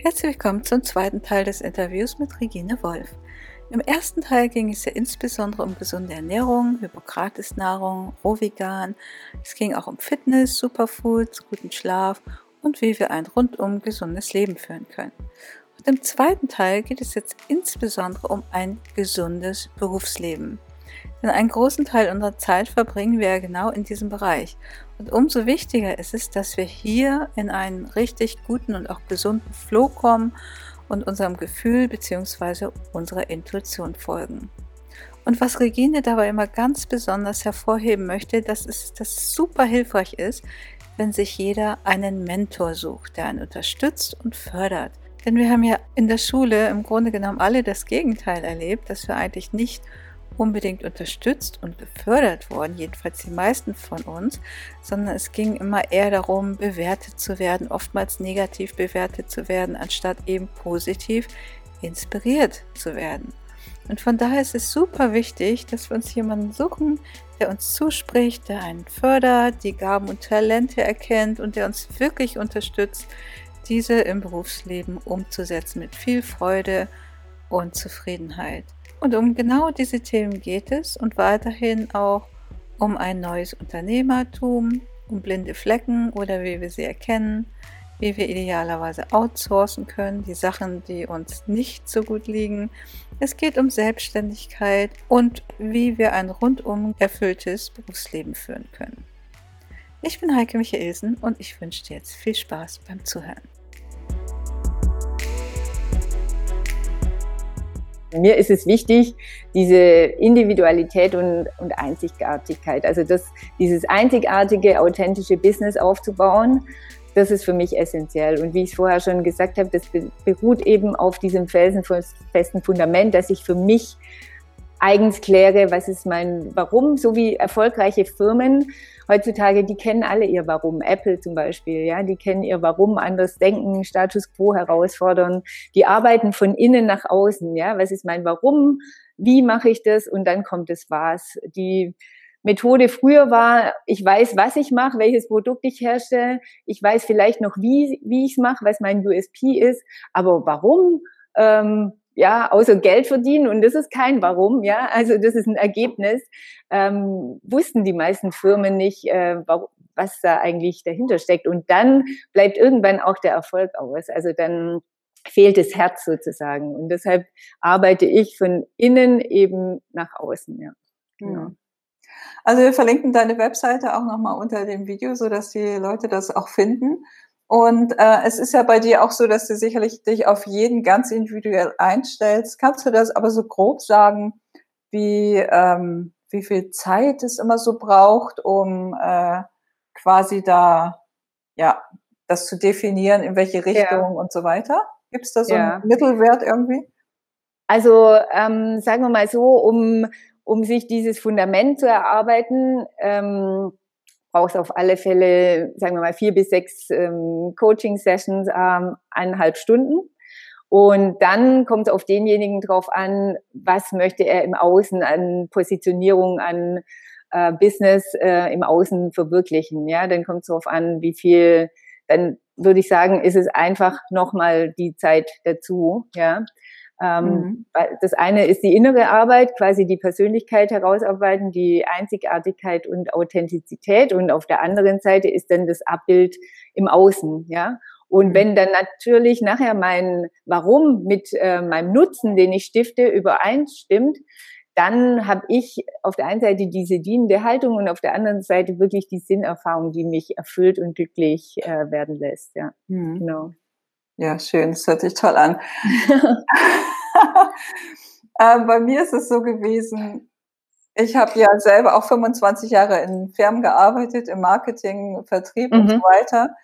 Herzlich willkommen zum zweiten Teil des Interviews mit Regine Wolf. Im ersten Teil ging es ja insbesondere um gesunde Ernährung, Hippokrates-Nahrung, Rohvegan. Es ging auch um Fitness, Superfoods, guten Schlaf und wie wir ein rundum gesundes Leben führen können. Und im zweiten Teil geht es jetzt insbesondere um ein gesundes Berufsleben. Denn einen großen Teil unserer Zeit verbringen wir ja genau in diesem Bereich. Und umso wichtiger ist es, dass wir hier in einen richtig guten und auch gesunden Flow kommen und unserem Gefühl bzw. unserer Intuition folgen. Und was Regine dabei immer ganz besonders hervorheben möchte, dass es das super hilfreich ist, wenn sich jeder einen Mentor sucht, der einen unterstützt und fördert. Denn wir haben ja in der Schule im Grunde genommen alle das Gegenteil erlebt, dass wir eigentlich nicht unbedingt unterstützt und gefördert worden, jedenfalls die meisten von uns, sondern es ging immer eher darum, bewertet zu werden, oftmals negativ bewertet zu werden, anstatt eben positiv inspiriert zu werden. Und von daher ist es super wichtig, dass wir uns jemanden suchen, der uns zuspricht, der einen fördert, die Gaben und Talente erkennt und der uns wirklich unterstützt, diese im Berufsleben umzusetzen mit viel Freude und Zufriedenheit. Und um genau diese Themen geht es und weiterhin auch um ein neues Unternehmertum, um blinde Flecken oder wie wir sie erkennen, wie wir idealerweise outsourcen können, die Sachen, die uns nicht so gut liegen. Es geht um Selbstständigkeit und wie wir ein rundum erfülltes Berufsleben führen können. Ich bin Heike Michaelsen und ich wünsche dir jetzt viel Spaß beim Zuhören. Mir ist es wichtig, diese Individualität und, und Einzigartigkeit, also das, dieses einzigartige, authentische Business aufzubauen, das ist für mich essentiell. Und wie ich es vorher schon gesagt habe, das beruht eben auf diesem felsenfesten Fundament, dass ich für mich eigens kläre, was ist mein Warum, so wie erfolgreiche Firmen heutzutage, die kennen alle ihr Warum. Apple zum Beispiel, ja, die kennen ihr Warum, anders denken, Status quo herausfordern. Die arbeiten von innen nach außen, ja. Was ist mein Warum? Wie mache ich das? Und dann kommt das Was. Die Methode früher war, ich weiß, was ich mache, welches Produkt ich herstelle, ich weiß vielleicht noch, wie, wie ich es mache, was mein USP ist, aber warum? Ähm, ja, außer Geld verdienen und das ist kein Warum, ja, also das ist ein Ergebnis, ähm, wussten die meisten Firmen nicht, äh, was da eigentlich dahinter steckt und dann bleibt irgendwann auch der Erfolg aus, also dann fehlt das Herz sozusagen und deshalb arbeite ich von innen eben nach außen, ja. Genau. Also wir verlinken deine Webseite auch nochmal unter dem Video, so dass die Leute das auch finden. Und äh, es ist ja bei dir auch so, dass du sicherlich dich auf jeden ganz individuell einstellst. Kannst du das aber so grob sagen, wie, ähm, wie viel Zeit es immer so braucht, um äh, quasi da, ja, das zu definieren, in welche Richtung ja. und so weiter? Gibt es da so ja. einen Mittelwert irgendwie? Also ähm, sagen wir mal so, um, um sich dieses Fundament zu erarbeiten, ähm, brauchst auf alle Fälle, sagen wir mal, vier bis sechs ähm, Coaching-Sessions, ähm, eineinhalb Stunden. Und dann kommt es auf denjenigen drauf an, was möchte er im Außen an Positionierung, an äh, Business äh, im Außen verwirklichen. Ja, dann kommt es darauf an, wie viel, dann würde ich sagen, ist es einfach nochmal die Zeit dazu. Ja, mhm. Das eine ist die innere Arbeit, quasi die Persönlichkeit herausarbeiten, die Einzigartigkeit und Authentizität. Und auf der anderen Seite ist dann das Abbild im Außen, ja. Und mhm. wenn dann natürlich nachher mein Warum mit äh, meinem Nutzen, den ich stifte, übereinstimmt, dann habe ich auf der einen Seite diese dienende Haltung und auf der anderen Seite wirklich die Sinnerfahrung, die mich erfüllt und glücklich äh, werden lässt. Ja, mhm. genau. Ja, schön, das hört sich toll an. äh, bei mir ist es so gewesen, ich habe ja selber auch 25 Jahre in Firmen gearbeitet, im Marketing, Vertrieb mhm. und so weiter.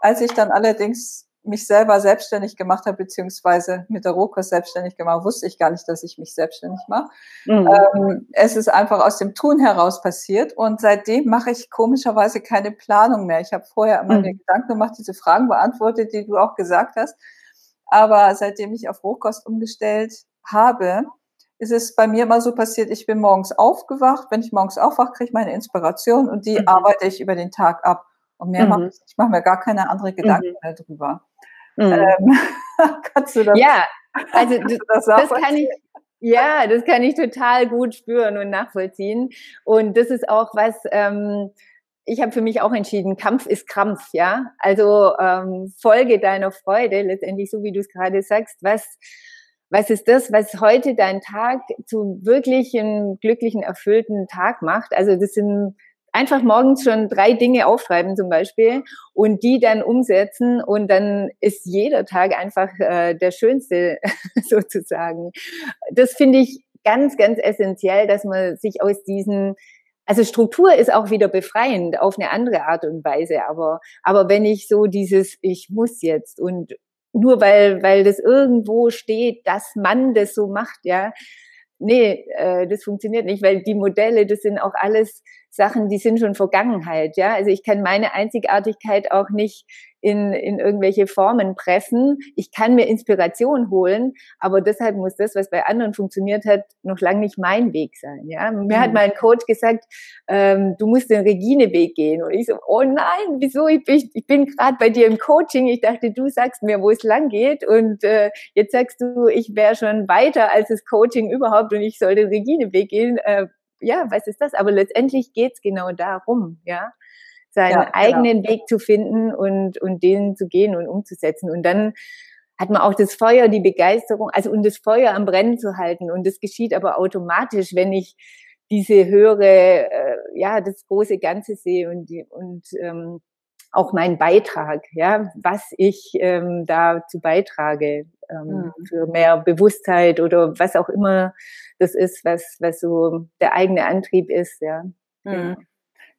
Als ich dann allerdings mich selber selbstständig gemacht habe, beziehungsweise mit der Rohkost selbstständig gemacht, wusste ich gar nicht, dass ich mich selbstständig mache. Mhm. Ähm, es ist einfach aus dem Tun heraus passiert und seitdem mache ich komischerweise keine Planung mehr. Ich habe vorher immer mhm. mir Gedanken gemacht, diese Fragen beantwortet, die du auch gesagt hast. Aber seitdem ich auf Rohkost umgestellt habe, ist es bei mir immer so passiert, ich bin morgens aufgewacht. Wenn ich morgens aufwache, kriege ich meine Inspiration und die mhm. arbeite ich über den Tag ab. Und mehr mhm. mache ich, ich mache mir gar keine andere Gedanken mhm. mehr drüber. Mhm. Ähm, kannst du das? Ja, also das, das kann ich. Ja, das kann ich total gut spüren und nachvollziehen. Und das ist auch was, ähm, ich habe für mich auch entschieden, Kampf ist Krampf, ja. Also ähm, Folge deiner Freude, letztendlich so wie du es gerade sagst, was, was ist das, was heute deinen Tag zu wirklich einem glücklichen, erfüllten Tag macht? Also das sind einfach morgens schon drei Dinge aufschreiben zum Beispiel und die dann umsetzen und dann ist jeder Tag einfach äh, der schönste sozusagen. Das finde ich ganz, ganz essentiell, dass man sich aus diesen also Struktur ist auch wieder befreiend auf eine andere Art und Weise, aber, aber wenn ich so dieses, ich muss jetzt und nur weil, weil das irgendwo steht, dass man das so macht, ja, nee, äh, das funktioniert nicht, weil die Modelle, das sind auch alles Sachen, die sind schon Vergangenheit, ja. Also ich kann meine Einzigartigkeit auch nicht in, in irgendwelche Formen pressen. Ich kann mir Inspiration holen, aber deshalb muss das, was bei anderen funktioniert hat, noch lange nicht mein Weg sein. Ja? Mir mhm. hat mal ein Coach gesagt, ähm, du musst den Regine-Weg gehen. Und ich so, oh nein, wieso? Ich bin, ich bin gerade bei dir im Coaching. Ich dachte, du sagst mir, wo es lang geht. Und äh, jetzt sagst du, ich wäre schon weiter als das Coaching überhaupt und ich soll den Regine-Weg gehen. Äh, ja, was ist das? Aber letztendlich geht's genau darum, ja seinen ja, genau. eigenen Weg zu finden und, und den zu gehen und umzusetzen. Und dann hat man auch das Feuer, die Begeisterung, also und das Feuer am Brennen zu halten. Und das geschieht aber automatisch, wenn ich diese höhere, äh, ja, das große Ganze sehe und, und ähm, auch meinen Beitrag, ja, was ich ähm, dazu beitrage ähm, mhm. für mehr Bewusstheit oder was auch immer das ist, was was so der eigene Antrieb ist, ja. Mhm.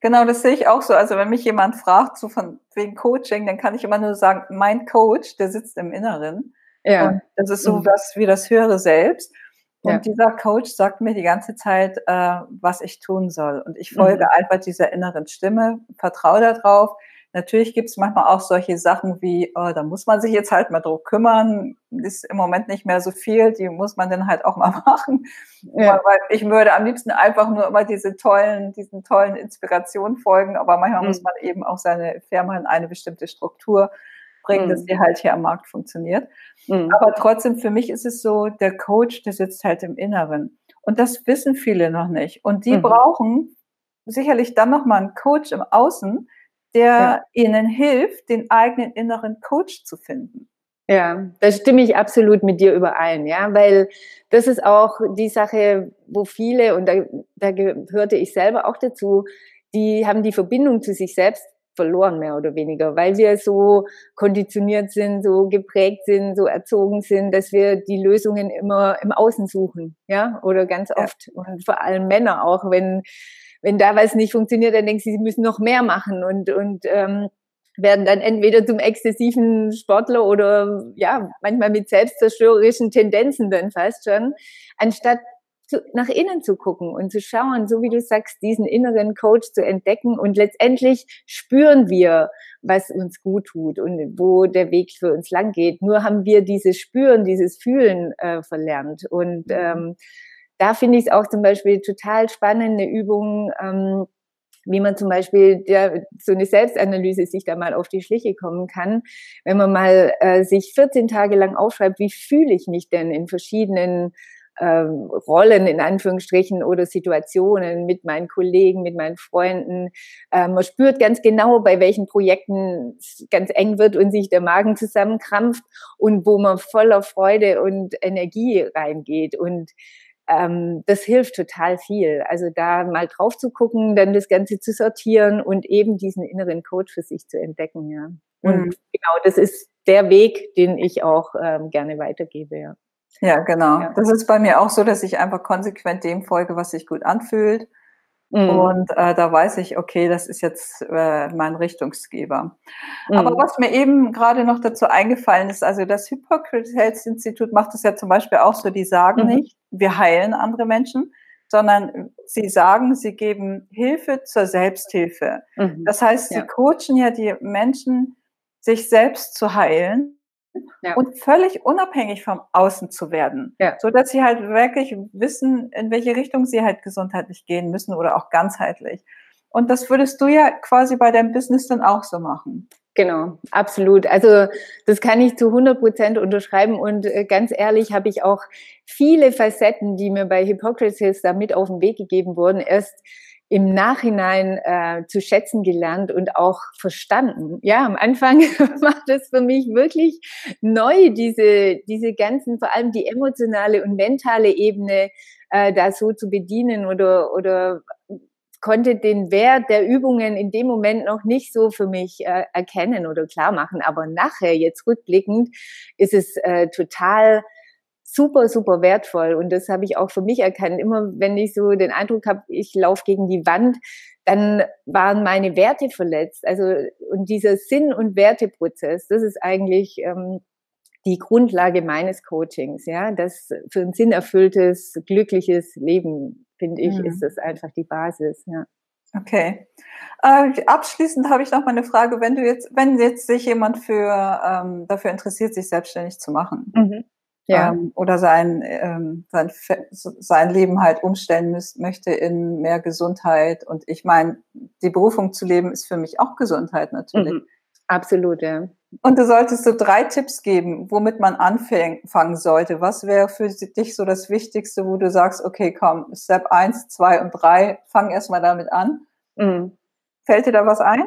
Genau, das sehe ich auch so. Also wenn mich jemand fragt, so von wegen Coaching, dann kann ich immer nur sagen, mein Coach, der sitzt im Inneren. Ja. Und das ist so mhm. was wie das höhere Selbst. Und ja. dieser Coach sagt mir die ganze Zeit, äh, was ich tun soll. Und ich folge mhm. einfach dieser inneren Stimme, vertraue darauf, Natürlich gibt es manchmal auch solche Sachen wie, oh, da muss man sich jetzt halt mal drum kümmern, ist im Moment nicht mehr so viel, die muss man dann halt auch mal machen. Ja. Weil ich würde am liebsten einfach nur immer diese tollen, diesen tollen Inspirationen folgen, aber manchmal mhm. muss man eben auch seine Firma in eine bestimmte Struktur bringen, mhm. dass die halt hier am Markt funktioniert. Mhm. Aber trotzdem, für mich ist es so, der Coach, der sitzt halt im Inneren. Und das wissen viele noch nicht. Und die mhm. brauchen sicherlich dann nochmal einen Coach im Außen, der ja. ihnen hilft, den eigenen inneren Coach zu finden. Ja, da stimme ich absolut mit dir überein, ja, weil das ist auch die Sache, wo viele, und da, da gehörte ich selber auch dazu, die haben die Verbindung zu sich selbst verloren, mehr oder weniger, weil wir so konditioniert sind, so geprägt sind, so erzogen sind, dass wir die Lösungen immer im Außen suchen, ja, oder ganz oft ja. und vor allem Männer auch, wenn wenn da was nicht funktioniert, dann denken sie, sie müssen noch mehr machen und, und ähm, werden dann entweder zum exzessiven Sportler oder ja, manchmal mit selbstzerstörerischen Tendenzen dann fast schon, anstatt zu, nach innen zu gucken und zu schauen, so wie du sagst, diesen inneren Coach zu entdecken und letztendlich spüren wir, was uns gut tut und wo der Weg für uns lang geht. Nur haben wir dieses Spüren, dieses Fühlen äh, verlernt und mhm. ähm, da finde ich es auch zum Beispiel total spannende Übung, ähm, wie man zum Beispiel der, so eine Selbstanalyse sich da mal auf die Schliche kommen kann, wenn man mal äh, sich 14 Tage lang aufschreibt, wie fühle ich mich denn in verschiedenen ähm, Rollen in Anführungsstrichen oder Situationen mit meinen Kollegen, mit meinen Freunden. Ähm, man spürt ganz genau, bei welchen Projekten es ganz eng wird und sich der Magen zusammenkrampft und wo man voller Freude und Energie reingeht. Und ähm, das hilft total viel. Also da mal drauf zu gucken, dann das Ganze zu sortieren und eben diesen inneren Code für sich zu entdecken, ja. Und mhm. genau, das ist der Weg, den ich auch ähm, gerne weitergebe, ja. Ja, genau. Ja. Das ist bei mir auch so, dass ich einfach konsequent dem folge, was sich gut anfühlt. Mhm. Und äh, da weiß ich, okay, das ist jetzt äh, mein Richtungsgeber. Mhm. Aber was mir eben gerade noch dazu eingefallen ist, also das Hippocrates Health Institut macht es ja zum Beispiel auch so, die sagen mhm. nicht, wir heilen andere Menschen, sondern sie sagen, sie geben Hilfe zur Selbsthilfe. Mhm. Das heißt, sie ja. coachen ja die Menschen, sich selbst zu heilen ja. und völlig unabhängig vom Außen zu werden, ja. so dass sie halt wirklich wissen, in welche Richtung sie halt gesundheitlich gehen müssen oder auch ganzheitlich. Und das würdest du ja quasi bei deinem Business dann auch so machen. Genau, absolut. Also das kann ich zu 100 Prozent unterschreiben und äh, ganz ehrlich habe ich auch viele Facetten, die mir bei Hippocrates da mit auf den Weg gegeben wurden, erst im Nachhinein äh, zu schätzen gelernt und auch verstanden. Ja, am Anfang war das für mich wirklich neu, diese, diese ganzen, vor allem die emotionale und mentale Ebene äh, da so zu bedienen oder, oder konnte den Wert der Übungen in dem Moment noch nicht so für mich äh, erkennen oder klar machen. Aber nachher, jetzt rückblickend, ist es äh, total super, super wertvoll. Und das habe ich auch für mich erkannt. Immer wenn ich so den Eindruck habe, ich laufe gegen die Wand, dann waren meine Werte verletzt. Also und dieser Sinn- und Werteprozess, das ist eigentlich ähm, die Grundlage meines Coachings, ja, das für ein sinnerfülltes, glückliches Leben, finde ich, mhm. ist das einfach die Basis, ja. Okay. Äh, abschließend habe ich noch mal eine Frage, wenn du jetzt, wenn jetzt sich jemand für ähm, dafür interessiert, sich selbstständig zu machen, mhm ja. ähm, oder sein, ähm, sein, sein Leben halt umstellen müß, möchte in mehr Gesundheit. Und ich meine, die Berufung zu leben ist für mich auch Gesundheit natürlich. Mhm. Absolut, ja. Und du solltest so drei Tipps geben, womit man anfangen sollte. Was wäre für dich so das Wichtigste, wo du sagst, okay, komm, Step eins, zwei und drei, fang erstmal damit an. Mhm. Fällt dir da was ein?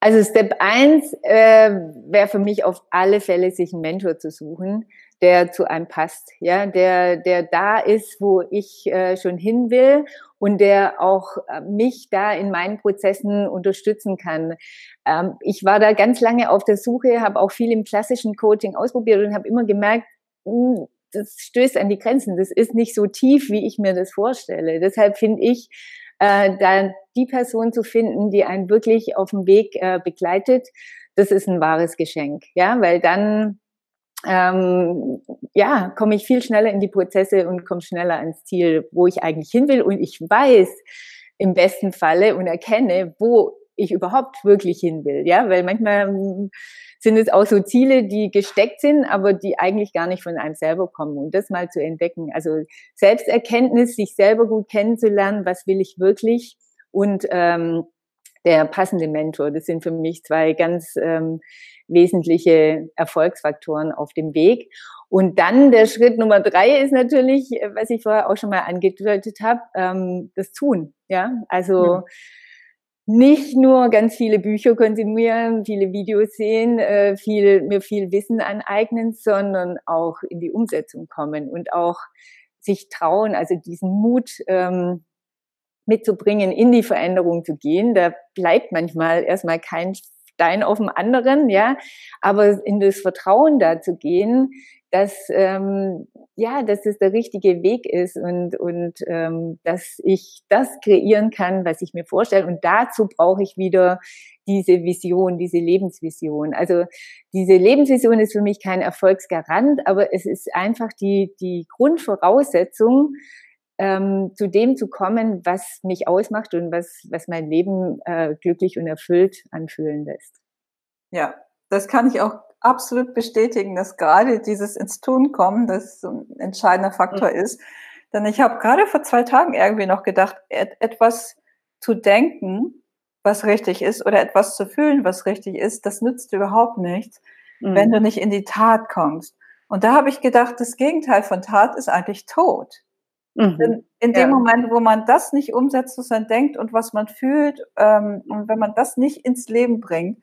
Also Step eins äh, wäre für mich auf alle Fälle, sich einen Mentor zu suchen der zu einem passt, ja, der, der da ist, wo ich äh, schon hin will und der auch äh, mich da in meinen Prozessen unterstützen kann. Ähm, ich war da ganz lange auf der Suche, habe auch viel im klassischen Coaching ausprobiert und habe immer gemerkt, mh, hm, das stößt an die Grenzen. Das ist nicht so tief, wie ich mir das vorstelle. Deshalb finde ich, äh, da die Person zu finden, die einen wirklich auf dem Weg äh, begleitet, das ist ein wahres Geschenk, ja, weil dann ähm, ja, komme ich viel schneller in die Prozesse und komme schneller ans Ziel, wo ich eigentlich hin will. Und ich weiß im besten Falle und erkenne, wo ich überhaupt wirklich hin will. Ja, weil manchmal hm, sind es auch so Ziele, die gesteckt sind, aber die eigentlich gar nicht von einem selber kommen. Und das mal zu entdecken. Also Selbsterkenntnis, sich selber gut kennenzulernen, was will ich wirklich und ähm, der passende Mentor. Das sind für mich zwei ganz ähm, wesentliche Erfolgsfaktoren auf dem Weg. Und dann der Schritt Nummer drei ist natürlich, was ich vorher auch schon mal angedeutet habe, ähm, das Tun. Ja, also ja. nicht nur ganz viele Bücher konsumieren, viele Videos sehen, äh, viel mir viel Wissen aneignen, sondern auch in die Umsetzung kommen und auch sich trauen, also diesen Mut ähm, mitzubringen, in die Veränderung zu gehen. Da bleibt manchmal erstmal kein Stein auf dem anderen, ja, aber in das Vertrauen da zu gehen, dass ähm, ja, dass es der richtige Weg ist und und ähm, dass ich das kreieren kann, was ich mir vorstelle. Und dazu brauche ich wieder diese Vision, diese Lebensvision. Also diese Lebensvision ist für mich kein Erfolgsgarant, aber es ist einfach die die Grundvoraussetzung, ähm, zu dem zu kommen, was mich ausmacht und was, was mein Leben äh, glücklich und erfüllt anfühlen lässt. Ja, das kann ich auch absolut bestätigen, dass gerade dieses ins Tun kommen, das so ein entscheidender Faktor mhm. ist. Denn ich habe gerade vor zwei Tagen irgendwie noch gedacht, et etwas zu denken, was richtig ist, oder etwas zu fühlen, was richtig ist, das nützt überhaupt nichts, mhm. wenn du nicht in die Tat kommst. Und da habe ich gedacht, das Gegenteil von Tat ist eigentlich tot. Mhm. In, in dem ja. Moment, wo man das nicht umsetzt, was man denkt und was man fühlt, ähm, und wenn man das nicht ins Leben bringt,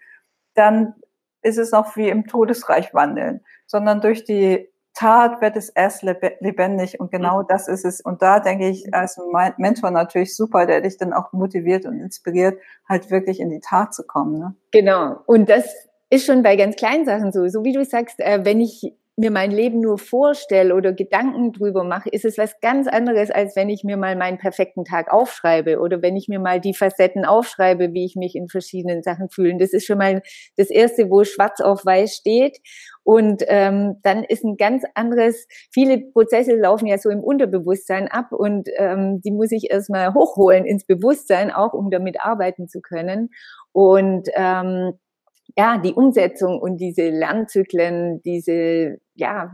dann ist es noch wie im Todesreich wandeln, sondern durch die Tat wird es erst lebendig und genau mhm. das ist es. Und da denke ich, als Mentor natürlich super, der dich dann auch motiviert und inspiriert, halt wirklich in die Tat zu kommen. Ne? Genau. Und das ist schon bei ganz kleinen Sachen so. So wie du sagst, äh, wenn ich mir mein Leben nur vorstelle oder Gedanken drüber mache, ist es was ganz anderes, als wenn ich mir mal meinen perfekten Tag aufschreibe oder wenn ich mir mal die Facetten aufschreibe, wie ich mich in verschiedenen Sachen fühle. Das ist schon mal das Erste, wo schwarz auf weiß steht. Und ähm, dann ist ein ganz anderes, viele Prozesse laufen ja so im Unterbewusstsein ab und ähm, die muss ich erstmal hochholen ins Bewusstsein, auch um damit arbeiten zu können. Und ähm, ja, die Umsetzung und diese Lernzyklen, diese, ja,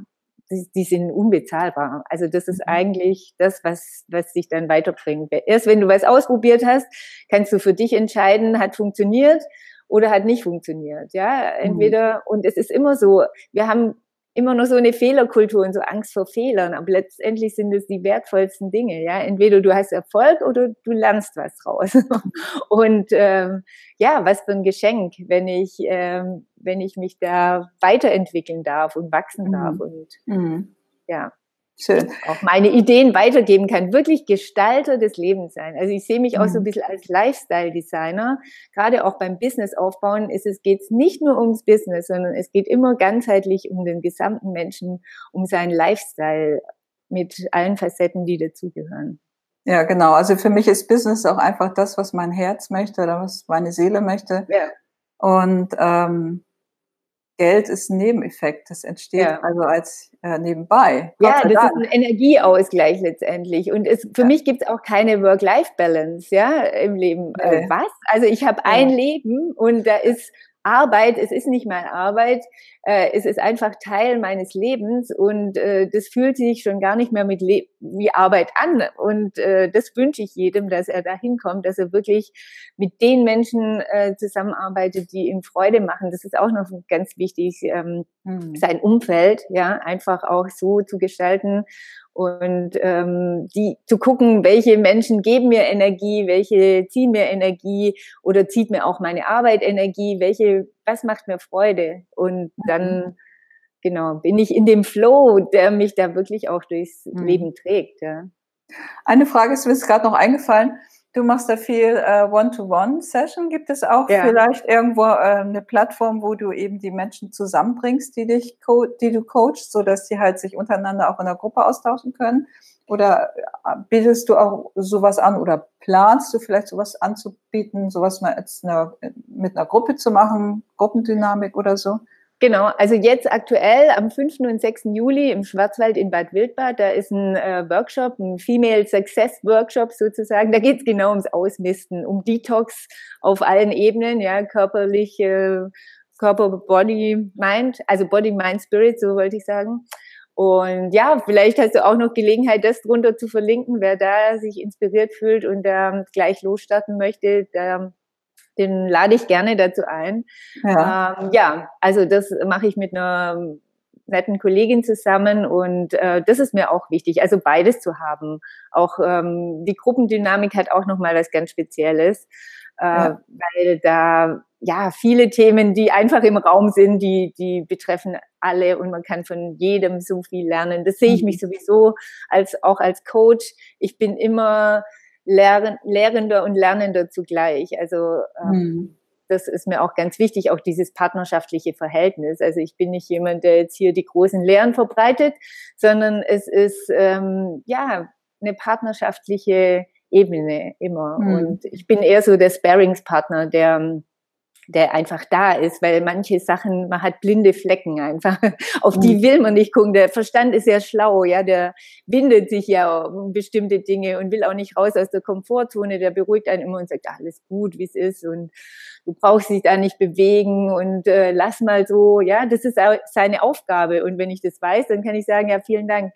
die, die sind unbezahlbar. Also das ist mhm. eigentlich das, was, was dich dann weiterbringt. Erst wenn du was ausprobiert hast, kannst du für dich entscheiden, hat funktioniert oder hat nicht funktioniert. Ja, entweder, mhm. und es ist immer so, wir haben immer nur so eine Fehlerkultur und so Angst vor Fehlern, aber letztendlich sind es die wertvollsten Dinge. Ja, entweder du hast Erfolg oder du lernst was draus. und ähm, ja, was für ein Geschenk, wenn ich ähm, wenn ich mich da weiterentwickeln darf und wachsen mhm. darf und mhm. ja. Schön. auch meine Ideen weitergeben kann, wirklich Gestalter des Lebens sein. Also ich sehe mich auch so ein mhm. bisschen als Lifestyle-Designer. Gerade auch beim Business aufbauen ist es geht's nicht nur ums Business, sondern es geht immer ganzheitlich um den gesamten Menschen, um seinen Lifestyle mit allen Facetten, die dazugehören. Ja, genau. Also für mich ist Business auch einfach das, was mein Herz möchte oder was meine Seele möchte. Ja. Und ähm, Geld ist ein Nebeneffekt. Das entsteht ja. also als äh, nebenbei. Gott ja, das Dank. ist ein Energieausgleich letztendlich. Und es, für ja. mich gibt es auch keine Work-Life-Balance, ja, im Leben. Nee. Äh, was? Also ich habe ja. ein Leben und da ist Arbeit, es ist nicht meine Arbeit, äh, es ist einfach Teil meines Lebens und äh, das fühlt sich schon gar nicht mehr mit Le wie Arbeit an. Und äh, das wünsche ich jedem, dass er da hinkommt, dass er wirklich mit den Menschen äh, zusammenarbeitet, die ihm Freude machen. Das ist auch noch ganz wichtig, ähm, hm. sein Umfeld, ja, einfach auch so zu gestalten und ähm, die zu gucken, welche Menschen geben mir Energie, welche ziehen mir Energie oder zieht mir auch meine Arbeit Energie, welche, was macht mir Freude und dann mhm. genau bin ich in dem Flow, der mich da wirklich auch durchs mhm. Leben trägt. Ja. Eine Frage ist mir gerade noch eingefallen. Du machst da viel äh, One-to-One-Session. Gibt es auch ja. vielleicht irgendwo äh, eine Plattform, wo du eben die Menschen zusammenbringst, die dich, die du coachst, so dass sie halt sich untereinander auch in der Gruppe austauschen können? Oder äh, bietest du auch sowas an oder planst du vielleicht sowas anzubieten, sowas mal jetzt eine, mit einer Gruppe zu machen, Gruppendynamik oder so? Genau, also jetzt aktuell am 5. und 6. Juli im Schwarzwald in Bad Wildbad, da ist ein äh, Workshop, ein Female Success Workshop sozusagen. Da geht es genau ums Ausmisten, um Detox auf allen Ebenen, ja, körperlich, äh, Körper, Body, Mind, also Body, Mind, Spirit, so wollte ich sagen. Und ja, vielleicht hast du auch noch Gelegenheit, das drunter zu verlinken, wer da sich inspiriert fühlt und da gleich losstarten möchte. Da den lade ich gerne dazu ein. Ja, ähm, ja also das mache ich mit einer netten Kollegin zusammen und äh, das ist mir auch wichtig, also beides zu haben. Auch ähm, die Gruppendynamik hat auch nochmal was ganz Spezielles, äh, ja. weil da ja viele Themen, die einfach im Raum sind, die die betreffen alle und man kann von jedem so viel lernen. Das sehe ich mich mhm. sowieso als auch als Coach. Ich bin immer Lehren, Lehrender und Lernender zugleich. Also ähm, mhm. das ist mir auch ganz wichtig, auch dieses partnerschaftliche Verhältnis. Also ich bin nicht jemand, der jetzt hier die großen Lehren verbreitet, sondern es ist ähm, ja eine partnerschaftliche Ebene immer. Mhm. Und ich bin eher so der Sparingspartner, der der einfach da ist, weil manche Sachen, man hat blinde Flecken einfach, auf die mhm. will man nicht gucken. Der Verstand ist ja schlau, ja, der bindet sich ja um bestimmte Dinge und will auch nicht raus aus der Komfortzone, der beruhigt einen immer und sagt, alles gut, wie es ist und du brauchst dich da nicht bewegen und äh, lass mal so, ja, das ist seine Aufgabe und wenn ich das weiß, dann kann ich sagen, ja, vielen Dank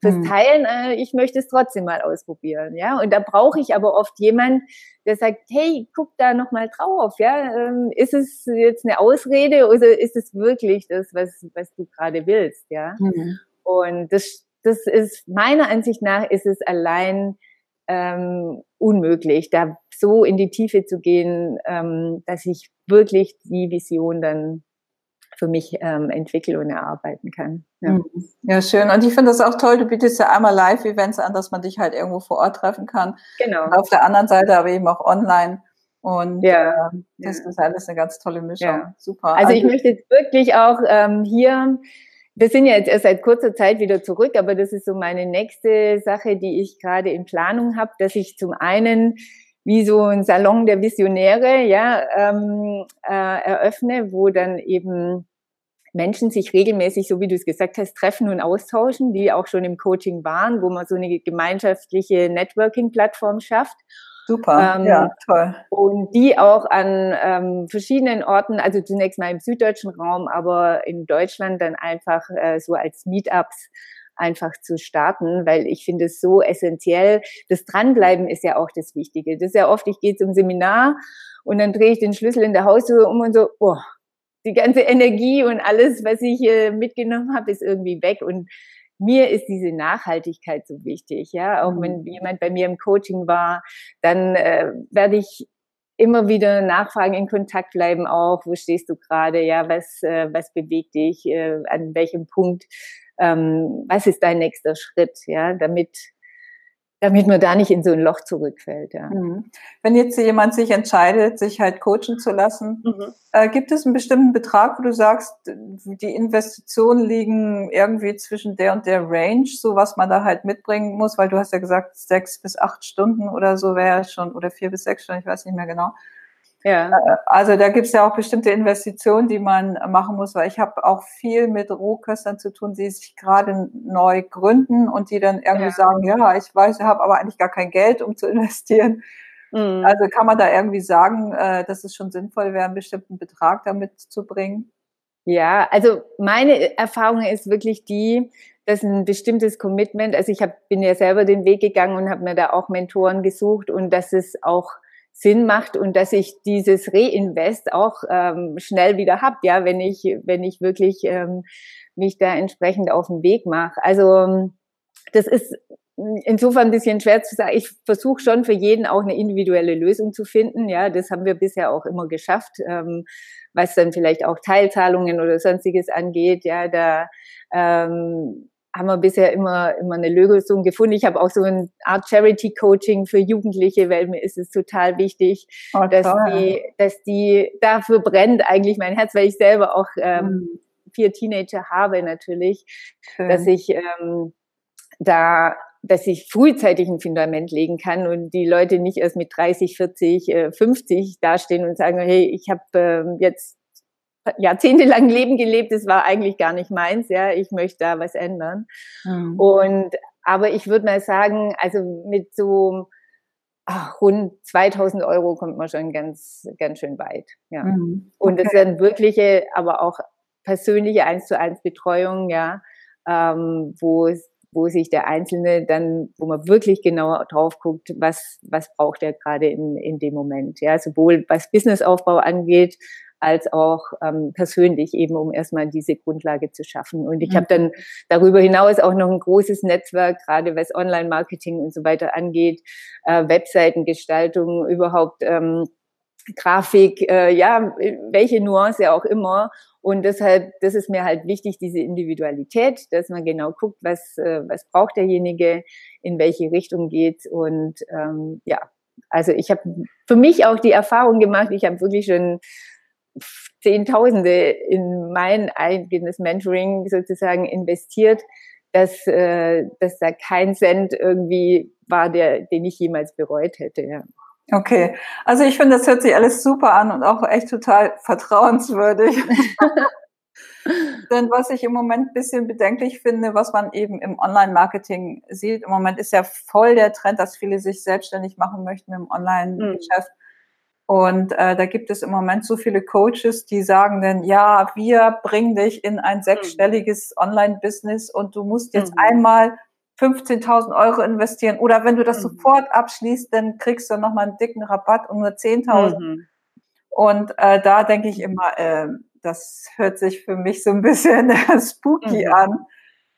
fürs hm. Teilen, äh, ich möchte es trotzdem mal ausprobieren, ja. Und da brauche ich aber oft jemand, der sagt, hey, guck da noch mal drauf, ja. Ähm, ist es jetzt eine Ausrede oder ist es wirklich das, was was du gerade willst, ja? Mhm. Und das das ist meiner Ansicht nach ist es allein ähm, unmöglich, da so in die Tiefe zu gehen, ähm, dass ich wirklich die Vision dann für mich ähm, entwickeln und erarbeiten kann. Ja. Mhm. ja, schön. Und ich finde das auch toll, du bietest ja einmal Live-Events an, dass man dich halt irgendwo vor Ort treffen kann. Genau. Und auf der anderen Seite aber eben auch online. Und ja, äh, das ja. ist alles eine ganz tolle Mischung. Ja. Super. Also ich also möchte jetzt wirklich auch ähm, hier, wir sind ja jetzt erst seit kurzer Zeit wieder zurück, aber das ist so meine nächste Sache, die ich gerade in Planung habe, dass ich zum einen wie so ein Salon der Visionäre ja, ähm, äh, eröffne, wo dann eben Menschen sich regelmäßig, so wie du es gesagt hast, treffen und austauschen, die auch schon im Coaching waren, wo man so eine gemeinschaftliche Networking-Plattform schafft. Super, ähm, ja, toll. Und die auch an ähm, verschiedenen Orten, also zunächst mal im süddeutschen Raum, aber in Deutschland dann einfach äh, so als Meetups einfach zu starten, weil ich finde es so essentiell. Das Dranbleiben ist ja auch das Wichtige. Das ist ja oft, ich gehe zum Seminar und dann drehe ich den Schlüssel in der Haustür um und so, oh, die ganze Energie und alles, was ich äh, mitgenommen habe, ist irgendwie weg. Und mir ist diese Nachhaltigkeit so wichtig. Ja, auch wenn mhm. jemand bei mir im Coaching war, dann äh, werde ich immer wieder nachfragen, in Kontakt bleiben auch. Wo stehst du gerade? Ja, was äh, was bewegt dich? Äh, an welchem Punkt? Ähm, was ist dein nächster Schritt? Ja, damit damit man da nicht in so ein Loch zurückfällt. Ja. Mhm. Wenn jetzt jemand sich entscheidet, sich halt coachen zu lassen, mhm. äh, gibt es einen bestimmten Betrag, wo du sagst, die Investitionen liegen irgendwie zwischen der und der Range, so was man da halt mitbringen muss, weil du hast ja gesagt, sechs bis acht Stunden oder so wäre schon, oder vier bis sechs Stunden, ich weiß nicht mehr genau. Ja. Äh, also da gibt es ja auch bestimmte Investitionen, die man machen muss, weil ich habe auch viel mit Rohköstern zu tun, die sich gerade neu gründen und die dann irgendwie ja. sagen, ja, ich weiß, ich habe aber eigentlich gar kein Geld, um zu investieren. Mhm. Also kann man da irgendwie sagen, äh, dass es schon sinnvoll wäre, einen bestimmten Betrag damit zu bringen? Ja, also meine Erfahrung ist wirklich die, dass ein bestimmtes Commitment, also ich hab, bin ja selber den Weg gegangen und habe mir da auch Mentoren gesucht und dass es auch Sinn macht und dass ich dieses Reinvest auch ähm, schnell wieder hab, ja, wenn ich, wenn ich wirklich ähm, mich da entsprechend auf den Weg mache. Also das ist insofern ein bisschen schwer zu sagen. Ich versuche schon für jeden auch eine individuelle Lösung zu finden. Ja, das haben wir bisher auch immer geschafft, ähm, was dann vielleicht auch Teilzahlungen oder sonstiges angeht. Ja, da ähm, haben wir bisher immer, immer eine Lösung gefunden. Ich habe auch so eine Art Charity-Coaching für Jugendliche, weil mir ist es total wichtig, oh, dass, die, dass die, dafür brennt eigentlich mein Herz, weil ich selber auch ähm, mhm. vier Teenager habe natürlich, Schön. dass ich ähm, da dass ich frühzeitig ein Fundament legen kann und die Leute nicht erst mit 30, 40, äh, 50 dastehen und sagen, hey, ich habe ähm, jetzt jahrzehntelang Leben gelebt, das war eigentlich gar nicht meins, ja, ich möchte da was ändern. Mhm. Und, aber ich würde mal sagen, also mit so ach, rund 2000 Euro kommt man schon ganz, ganz schön weit, ja. Mhm. Okay. Und es werden wirkliche, aber auch persönliche eins zu eins Betreuung, ja, ähm, wo wo sich der Einzelne dann, wo man wirklich genauer drauf guckt, was, was braucht er gerade in, in dem Moment. Ja, sowohl was Businessaufbau angeht, als auch ähm, persönlich eben, um erstmal diese Grundlage zu schaffen. Und ich mhm. habe dann darüber hinaus auch noch ein großes Netzwerk, gerade was Online-Marketing und so weiter angeht, äh, Webseitengestaltung, überhaupt ähm, Grafik, äh, ja, welche Nuance auch immer. Und deshalb, das ist mir halt wichtig, diese Individualität, dass man genau guckt, was, äh, was braucht derjenige, in welche Richtung geht. Und ähm, ja, also ich habe für mich auch die Erfahrung gemacht, ich habe wirklich schon Zehntausende in mein eigenes Mentoring sozusagen investiert, dass, äh, dass da kein Cent irgendwie war, der, den ich jemals bereut hätte. Ja. Okay, also ich finde, das hört sich alles super an und auch echt total vertrauenswürdig. Denn was ich im Moment ein bisschen bedenklich finde, was man eben im Online-Marketing sieht, im Moment ist ja voll der Trend, dass viele sich selbstständig machen möchten im Online-Geschäft. Mhm. Und äh, da gibt es im Moment so viele Coaches, die sagen dann, ja, wir bringen dich in ein sechsstelliges Online-Business und du musst jetzt mhm. einmal 15.000 Euro investieren. Oder wenn du das mhm. sofort abschließt, dann kriegst du nochmal einen dicken Rabatt um nur 10.000. Mhm. Und äh, da denke ich immer, äh, das hört sich für mich so ein bisschen spooky mhm. an.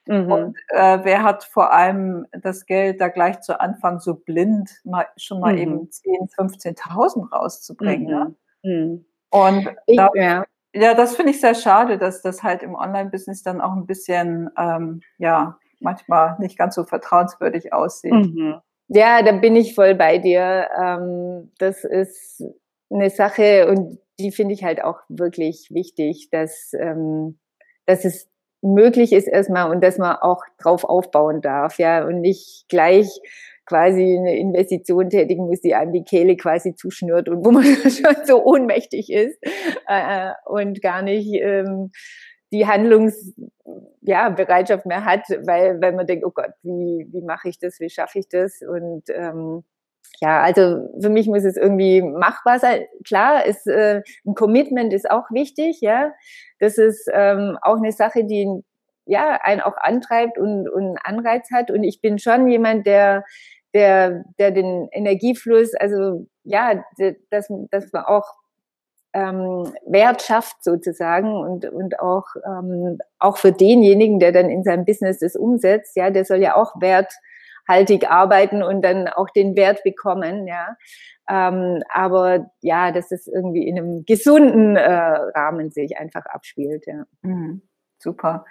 Mhm. Und äh, wer hat vor allem das Geld da gleich zu Anfang so blind mal, schon mal mhm. eben 10, 15.000 rauszubringen. Ne? Mhm. Ne? Und ich, da, ja. ja, das finde ich sehr schade, dass das halt im Online-Business dann auch ein bisschen, ähm, ja, manchmal nicht ganz so vertrauenswürdig aussieht. Mhm. Ja, da bin ich voll bei dir. Ähm, das ist eine Sache und die finde ich halt auch wirklich wichtig, dass, ähm, dass es möglich ist erstmal und dass man auch drauf aufbauen darf, ja, und nicht gleich quasi eine Investition tätigen muss, die einem die Kehle quasi zuschnürt und wo man schon so ohnmächtig ist äh, und gar nicht ähm, die Handlungsbereitschaft ja, mehr hat, weil, weil man denkt, oh Gott, wie, wie mache ich das, wie schaffe ich das? Und ähm, ja, also für mich muss es irgendwie machbar sein. Klar, ist, äh, ein Commitment ist auch wichtig, ja. Das ist ähm, auch eine Sache, die ja, einen auch antreibt und, und Anreiz hat. Und ich bin schon jemand, der, der, der den Energiefluss, also ja, dass, dass man auch ähm, Wert schafft sozusagen und, und auch, ähm, auch für denjenigen, der dann in seinem Business das umsetzt, ja, der soll ja auch werthaltig arbeiten und dann auch den Wert bekommen, ja. Ähm, aber ja, dass es irgendwie in einem gesunden äh, Rahmen sich einfach abspielt, ja. Mhm. Super.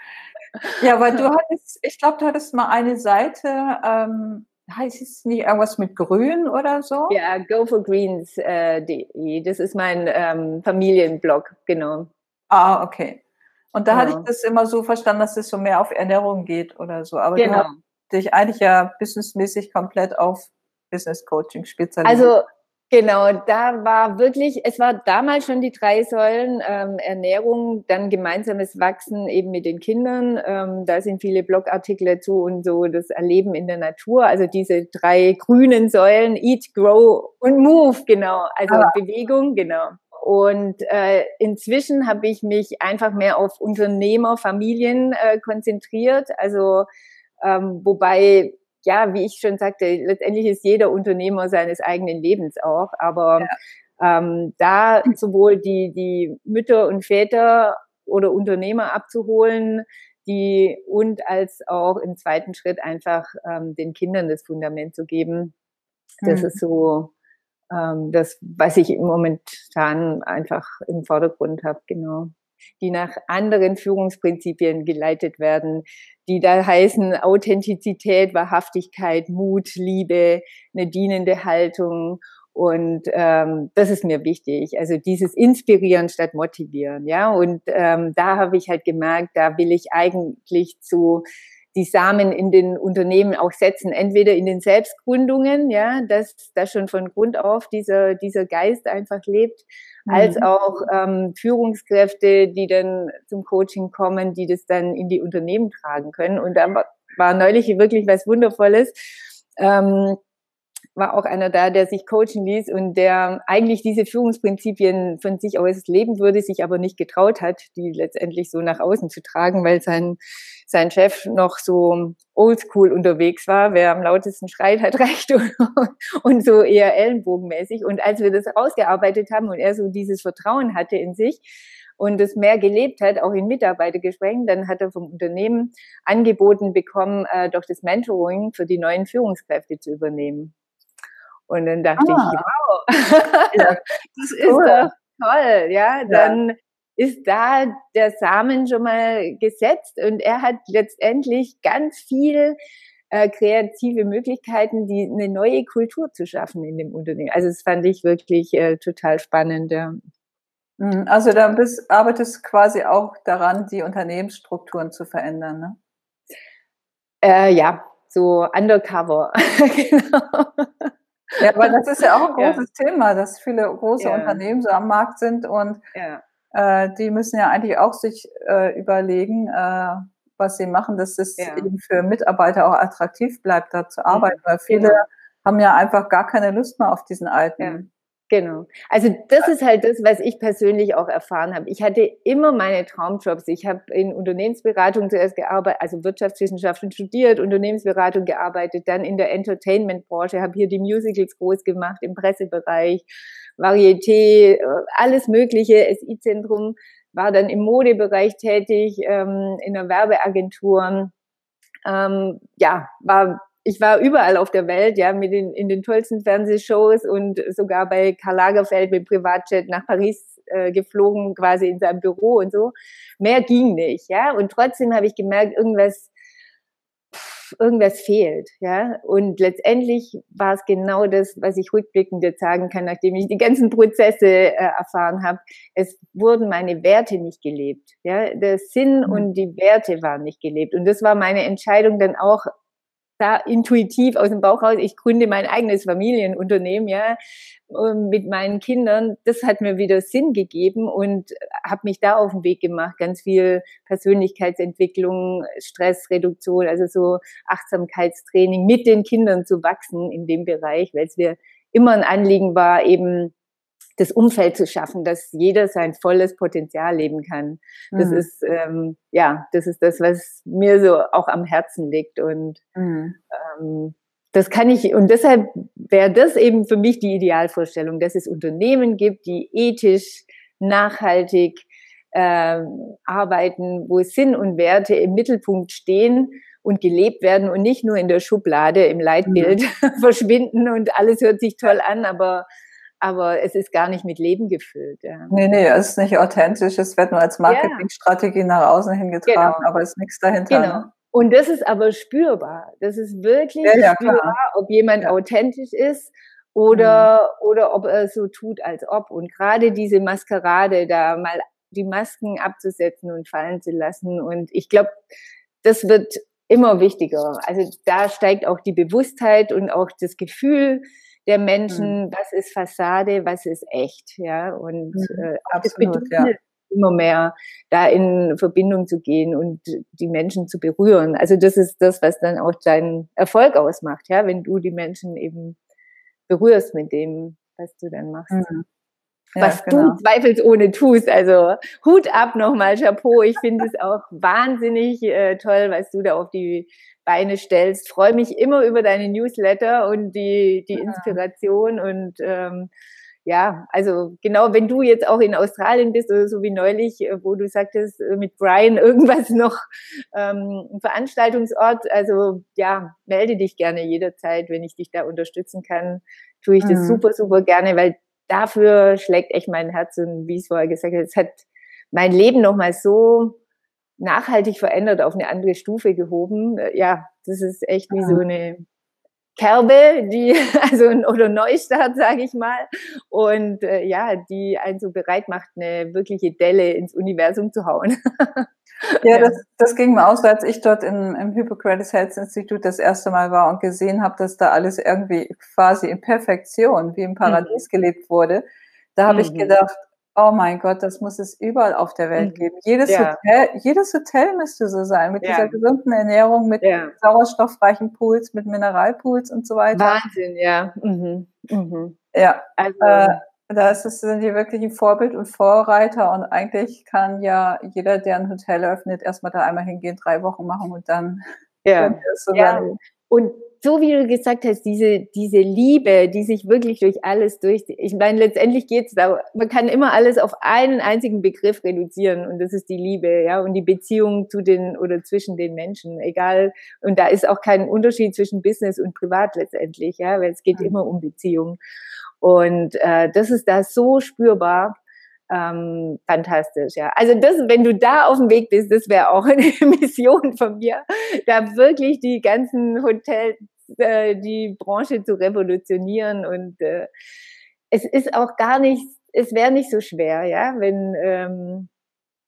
Ja, weil du hattest, ich glaube, du hattest mal eine Seite, ähm, heißt es nicht irgendwas mit Grün oder so? Ja, goforgreens.de. Äh, das ist mein ähm, Familienblog, genau. Ah, okay. Und da ja. hatte ich das immer so verstanden, dass es so mehr auf Ernährung geht oder so. Aber genau. Dich eigentlich ja businessmäßig komplett auf Business Coaching spezialisiert. Also Genau, da war wirklich, es war damals schon die drei Säulen, ähm, Ernährung, dann gemeinsames Wachsen eben mit den Kindern. Ähm, da sind viele Blogartikel dazu und so das Erleben in der Natur. Also diese drei grünen Säulen, Eat, Grow und Move, genau. Also ah. Bewegung, genau. Und äh, inzwischen habe ich mich einfach mehr auf Unternehmer, Familien äh, konzentriert. Also ähm, wobei ja, wie ich schon sagte, letztendlich ist jeder Unternehmer seines eigenen Lebens auch. Aber ja. ähm, da sowohl die, die Mütter und Väter oder Unternehmer abzuholen, die und als auch im zweiten Schritt einfach ähm, den Kindern das Fundament zu geben. Das mhm. ist so ähm, das, was ich momentan einfach im Vordergrund habe, genau die nach anderen Führungsprinzipien geleitet werden, die da heißen Authentizität, Wahrhaftigkeit, Mut, Liebe, eine dienende Haltung. Und ähm, das ist mir wichtig. Also dieses Inspirieren statt Motivieren, ja. Und ähm, da habe ich halt gemerkt, da will ich eigentlich zu die Samen in den Unternehmen auch setzen, entweder in den Selbstgründungen, ja, dass da schon von Grund auf dieser, dieser Geist einfach lebt, mhm. als auch ähm, Führungskräfte, die dann zum Coaching kommen, die das dann in die Unternehmen tragen können. Und da war neulich wirklich was Wundervolles. Ähm, war auch einer da, der sich coachen ließ und der eigentlich diese Führungsprinzipien von sich aus leben würde, sich aber nicht getraut hat, die letztendlich so nach außen zu tragen, weil sein, sein Chef noch so oldschool unterwegs war. Wer am lautesten schreit, hat recht und so eher ellenbogenmäßig. Und als wir das ausgearbeitet haben und er so dieses Vertrauen hatte in sich, und es mehr gelebt hat, auch in Mitarbeitergesprächen, dann hat er vom Unternehmen angeboten bekommen, äh, doch das Mentoring für die neuen Führungskräfte zu übernehmen. Und dann dachte ah. ich, wow, ja, das ist cool. doch toll, ja, dann ja. ist da der Samen schon mal gesetzt und er hat letztendlich ganz viel äh, kreative Möglichkeiten, die eine neue Kultur zu schaffen in dem Unternehmen. Also das fand ich wirklich äh, total spannend. Ja. Mhm, also da bist, arbeitest quasi auch daran, die Unternehmensstrukturen zu verändern, ne? Äh, ja, so undercover. genau. Ja, aber das ist ja auch ein großes ja. Thema, dass viele große ja. Unternehmen so am Markt sind und ja. äh, die müssen ja eigentlich auch sich äh, überlegen, äh, was sie machen, dass es eben für Mitarbeiter auch attraktiv bleibt, da zu arbeiten, weil viele genau. haben ja einfach gar keine Lust mehr auf diesen alten Genau. Also das ist halt das, was ich persönlich auch erfahren habe. Ich hatte immer meine Traumjobs. Ich habe in Unternehmensberatung zuerst gearbeitet, also Wirtschaftswissenschaften studiert, Unternehmensberatung gearbeitet, dann in der Entertainment-Branche, habe hier die Musicals groß gemacht im Pressebereich, Varieté, äh, alles Mögliche, SI-Zentrum, war dann im Modebereich tätig, ähm, in einer Werbeagentur. Ähm, ja, war ich war überall auf der Welt, ja, mit den, in den tollsten Fernsehshows und sogar bei Karl Lagerfeld mit Privatjet nach Paris äh, geflogen, quasi in seinem Büro und so. Mehr ging nicht, ja. Und trotzdem habe ich gemerkt, irgendwas, pff, irgendwas fehlt, ja. Und letztendlich war es genau das, was ich rückblickend jetzt sagen kann, nachdem ich die ganzen Prozesse äh, erfahren habe. Es wurden meine Werte nicht gelebt, ja. Der Sinn mhm. und die Werte waren nicht gelebt. Und das war meine Entscheidung dann auch da intuitiv aus dem Bauch raus, ich gründe mein eigenes Familienunternehmen, ja, ähm, mit meinen Kindern. Das hat mir wieder Sinn gegeben und habe mich da auf den Weg gemacht. Ganz viel Persönlichkeitsentwicklung, Stressreduktion, also so Achtsamkeitstraining mit den Kindern zu wachsen in dem Bereich, weil es mir immer ein Anliegen war, eben das Umfeld zu schaffen, dass jeder sein volles Potenzial leben kann. Das mhm. ist ähm, ja, das ist das, was mir so auch am Herzen liegt und mhm. ähm, das kann ich und deshalb wäre das eben für mich die Idealvorstellung, dass es Unternehmen gibt, die ethisch, nachhaltig äh, arbeiten, wo Sinn und Werte im Mittelpunkt stehen und gelebt werden und nicht nur in der Schublade im Leitbild mhm. verschwinden und alles hört sich toll an, aber aber es ist gar nicht mit Leben gefüllt. Ja. Nee, nee, es ist nicht authentisch, es wird nur als Marketingstrategie nach außen hingetragen, genau. aber es ist nichts dahinter. Genau. Ne? Und das ist aber spürbar. Das ist wirklich ja, ja, spürbar, klar. ob jemand ja. authentisch ist oder, mhm. oder ob er so tut, als ob. Und gerade diese Maskerade, da mal die Masken abzusetzen und fallen zu lassen. Und ich glaube, das wird immer wichtiger. Also da steigt auch die Bewusstheit und auch das Gefühl, der Menschen, mhm. was ist Fassade, was ist echt, ja, und mhm, äh, absolut, das Bedürfnis ja. immer mehr da in Verbindung zu gehen und die Menschen zu berühren. Also das ist das, was dann auch deinen Erfolg ausmacht, ja, wenn du die Menschen eben berührst mit dem, was du dann machst. Mhm. Ja, was genau. du zweifelsohne tust. Also Hut ab nochmal, Chapeau. Ich finde es auch wahnsinnig äh, toll, was du da auf die Beine stellst. Freue mich immer über deine Newsletter und die, die Inspiration und ähm, ja, also genau, wenn du jetzt auch in Australien bist oder so wie neulich, äh, wo du sagtest, äh, mit Brian irgendwas noch ähm, ein Veranstaltungsort, also ja, melde dich gerne jederzeit, wenn ich dich da unterstützen kann, tue ich das mhm. super, super gerne, weil dafür schlägt echt mein Herz und wie ich es vorher gesagt habe, es hat mein Leben nochmal so nachhaltig verändert, auf eine andere Stufe gehoben. Ja, das ist echt wie so eine Kerbe, die, also oder Neustart, sage ich mal, und äh, ja, die einen so bereit macht, eine wirkliche Delle ins Universum zu hauen. Ja, das, das ging mir aus, als ich dort im, im Hippocrates Health Institute das erste Mal war und gesehen habe, dass da alles irgendwie quasi in Perfektion, wie im Paradies mhm. gelebt wurde. Da habe mhm. ich gedacht, Oh mein Gott, das muss es überall auf der Welt mhm. geben. Jedes, ja. Hotel, jedes Hotel müsste so sein, mit ja. dieser gesunden Ernährung, mit ja. sauerstoffreichen Pools, mit Mineralpools und so weiter. Wahnsinn, ja. Mhm. Mhm. Ja, also, äh, da sind die wirklich ein Vorbild und Vorreiter und eigentlich kann ja jeder, der ein Hotel öffnet, erstmal da einmal hingehen, drei Wochen machen und dann. Ja, so ja. und so wie du gesagt hast, diese, diese Liebe, die sich wirklich durch alles durch, ich meine, letztendlich geht's da, man kann immer alles auf einen einzigen Begriff reduzieren und das ist die Liebe, ja, und die Beziehung zu den oder zwischen den Menschen, egal, und da ist auch kein Unterschied zwischen Business und Privat letztendlich, ja, weil es geht mhm. immer um Beziehung. Und äh, das ist da so spürbar ähm, fantastisch, ja. Also das, wenn du da auf dem Weg bist, das wäre auch eine Mission von mir, da wirklich die ganzen Hotels, äh, die Branche zu revolutionieren und äh, es ist auch gar nicht, es wäre nicht so schwer, ja, wenn ähm,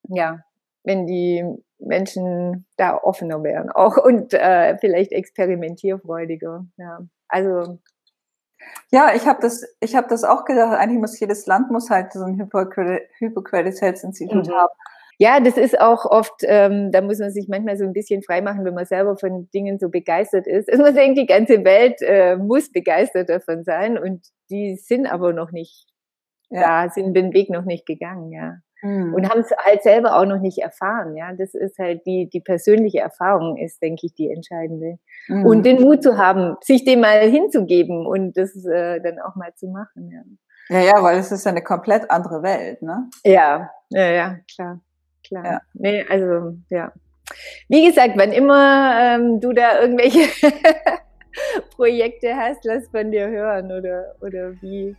ja, wenn die Menschen da offener wären, auch und äh, vielleicht experimentierfreudiger, ja. Also ja, ich habe das, ich habe das auch gedacht. Eigentlich muss jedes Land muss halt so ein Hippocrates Health Institut mhm. haben. Ja, das ist auch oft, ähm, da muss man sich manchmal so ein bisschen freimachen, wenn man selber von Dingen so begeistert ist. Also man denkt, die ganze Welt äh, muss begeistert davon sein und die sind aber noch nicht ja. da, sind den Weg noch nicht gegangen, ja mhm. und haben es halt selber auch noch nicht erfahren. Ja, das ist halt die, die persönliche Erfahrung ist, denke ich, die entscheidende. Mhm. Und den Mut zu haben, sich dem mal hinzugeben und das äh, dann auch mal zu machen. Ja. Ja, ja, weil es ist ja eine komplett andere Welt, ne? Ja, ja, ja, klar, klar. Ja. Nee, also, ja. Wie gesagt, wann immer ähm, du da irgendwelche Projekte hast, lass von dir hören oder, oder wie,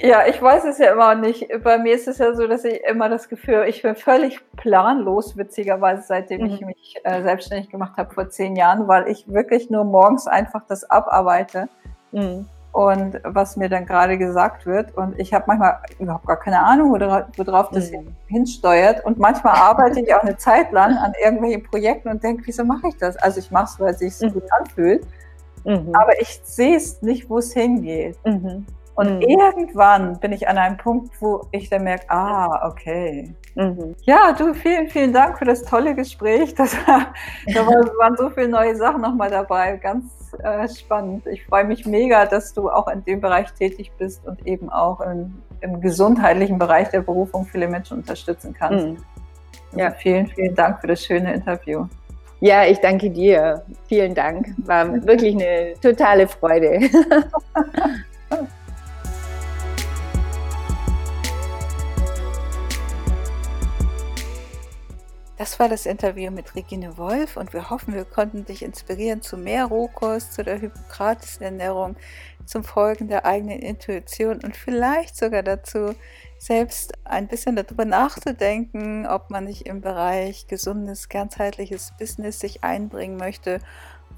ja, ich weiß es ja immer nicht. Bei mir ist es ja so, dass ich immer das Gefühl, ich bin völlig planlos, witzigerweise, seitdem mhm. ich mich äh, selbstständig gemacht habe vor zehn Jahren, weil ich wirklich nur morgens einfach das abarbeite. Mhm. Und was mir dann gerade gesagt wird. Und ich habe manchmal überhaupt gar keine Ahnung, worauf, das mhm. hinsteuert. Und manchmal arbeite ich auch eine Zeit lang an irgendwelchen Projekten und denke, wieso mache ich das? Also ich mache es, weil es sich so mhm. gut anfühlt. Mhm. Aber ich sehe es nicht, wo es hingeht. Mhm. Und mhm. irgendwann bin ich an einem Punkt, wo ich dann merke, ah, okay. Mhm. Ja, du, vielen, vielen Dank für das tolle Gespräch. Das, da waren so viele neue Sachen nochmal dabei. Ganz äh, spannend. Ich freue mich mega, dass du auch in dem Bereich tätig bist und eben auch im, im gesundheitlichen Bereich der Berufung viele Menschen unterstützen kannst. Mhm. Also ja. vielen, vielen Dank für das schöne Interview. Ja, ich danke dir. Vielen Dank. War wirklich eine totale Freude. Das war das Interview mit Regine Wolf und wir hoffen, wir konnten dich inspirieren zu mehr Rohkost, zu der hypokratischen Ernährung, zum Folgen der eigenen Intuition und vielleicht sogar dazu, selbst ein bisschen darüber nachzudenken, ob man nicht im Bereich gesundes, ganzheitliches Business sich einbringen möchte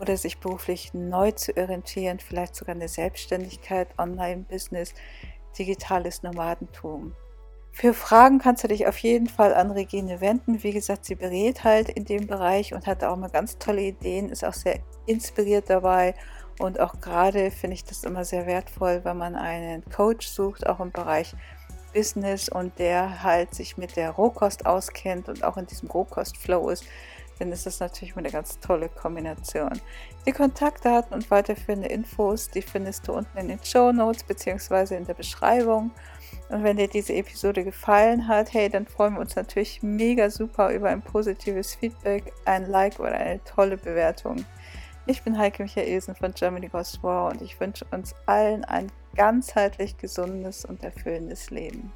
oder sich beruflich neu zu orientieren, vielleicht sogar eine Selbstständigkeit, Online-Business, digitales Nomadentum. Für Fragen kannst du dich auf jeden Fall an Regine wenden. Wie gesagt, sie berät halt in dem Bereich und hat auch mal ganz tolle Ideen, ist auch sehr inspiriert dabei. Und auch gerade finde ich das immer sehr wertvoll, wenn man einen Coach sucht, auch im Bereich Business und der halt sich mit der Rohkost auskennt und auch in diesem Rohkost-Flow ist, dann ist das natürlich eine ganz tolle Kombination. Die Kontaktdaten und weiterführende Infos, die findest du unten in den Show Notes bzw. in der Beschreibung. Und wenn dir diese Episode gefallen hat, hey, dann freuen wir uns natürlich mega super über ein positives Feedback, ein Like oder eine tolle Bewertung. Ich bin Heike Michaelsen von Germany Goes Wow und ich wünsche uns allen ein ganzheitlich gesundes und erfüllendes Leben.